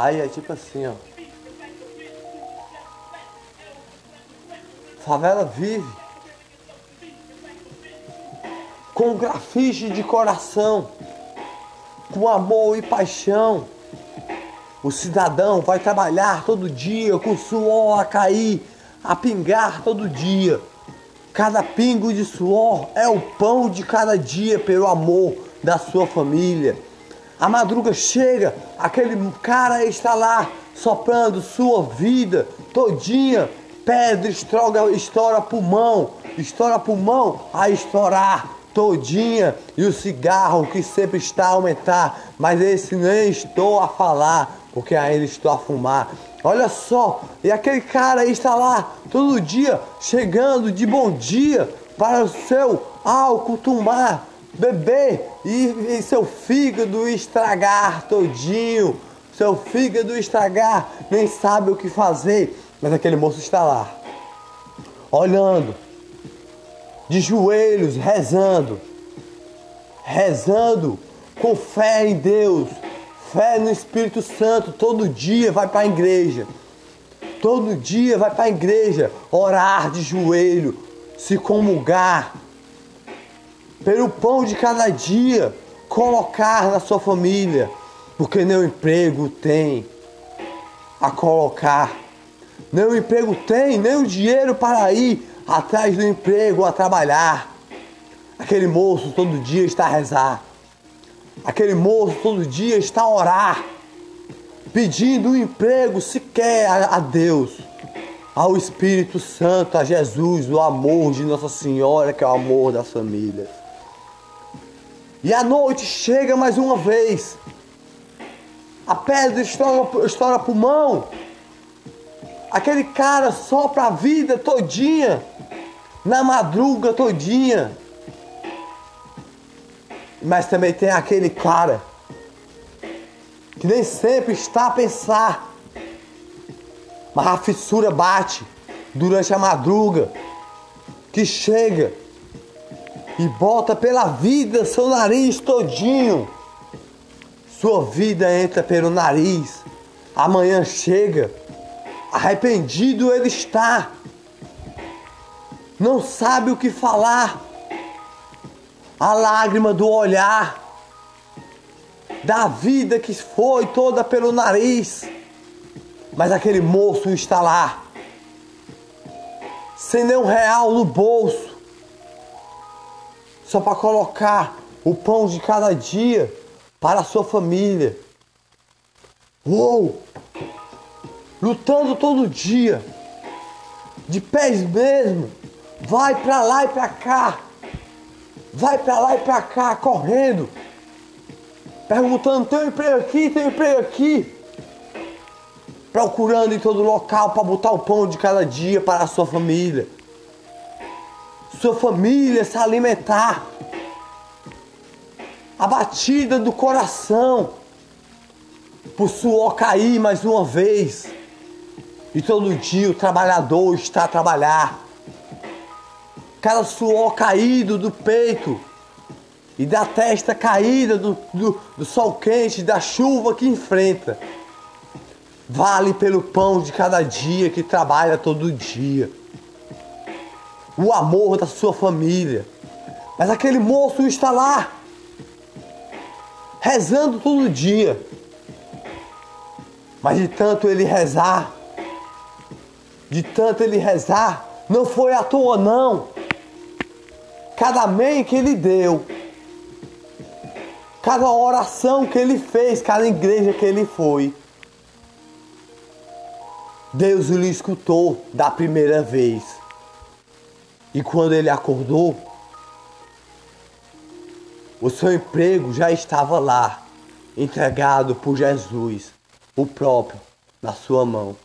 Aí é tipo assim, ó. Favela vive com grafite de coração, com amor e paixão. O cidadão vai trabalhar todo dia com suor a cair, a pingar todo dia. Cada pingo de suor é o pão de cada dia pelo amor da sua família. A madruga chega, aquele cara está lá soprando sua vida todinha. Pedra estoura, estoura pulmão, estoura pulmão a estourar todinha e o cigarro que sempre está a aumentar, mas esse nem estou a falar, porque ainda estou a fumar. Olha só, e aquele cara está lá todo dia chegando de bom dia para o seu álcool tomar, beber e, e seu fígado estragar todinho. Seu fígado estragar, nem sabe o que fazer, mas aquele moço está lá, olhando de joelhos, rezando, rezando com fé em Deus, fé no Espírito Santo, todo dia vai para a igreja. Todo dia vai para a igreja orar de joelho, se comungar, pelo pão de cada dia, colocar na sua família, porque nem o emprego tem a colocar, nem o emprego tem, nem o dinheiro para ir atrás do emprego, a trabalhar. Aquele moço todo dia está a rezar. Aquele moço todo dia está a orar, pedindo um emprego sequer a, a Deus, ao Espírito Santo, a Jesus, o amor de Nossa Senhora, que é o amor das famílias. E a noite chega mais uma vez. A pedra estoura, estoura pulmão. Aquele cara sopra a vida todinha na madruga todinha. Mas também tem aquele cara que nem sempre está a pensar, mas a fissura bate durante a madruga, que chega e bota pela vida seu nariz todinho. Sua vida entra pelo nariz. Amanhã chega, arrependido ele está não sabe o que falar. A lágrima do olhar, da vida que foi toda pelo nariz. Mas aquele moço está lá, sem nenhum real no bolso, só para colocar o pão de cada dia para a sua família. Uou! Lutando todo dia, de pés mesmo, Vai para lá e para cá. Vai para lá e para cá, correndo. Perguntando: tem emprego aqui, tem emprego aqui. Procurando em todo local para botar o pão de cada dia para a sua família. Sua família se alimentar. A batida do coração. Por suor cair mais uma vez. E todo dia o trabalhador está a trabalhar cada suor caído do peito e da testa caída do, do, do sol quente, da chuva que enfrenta. Vale pelo pão de cada dia que trabalha todo dia. O amor da sua família. Mas aquele moço está lá, rezando todo dia. Mas de tanto ele rezar, de tanto ele rezar, não foi à toa não cada amém que ele deu, cada oração que ele fez, cada igreja que ele foi. Deus lhe escutou da primeira vez. E quando ele acordou, o seu emprego já estava lá, entregado por Jesus, o próprio, na sua mão.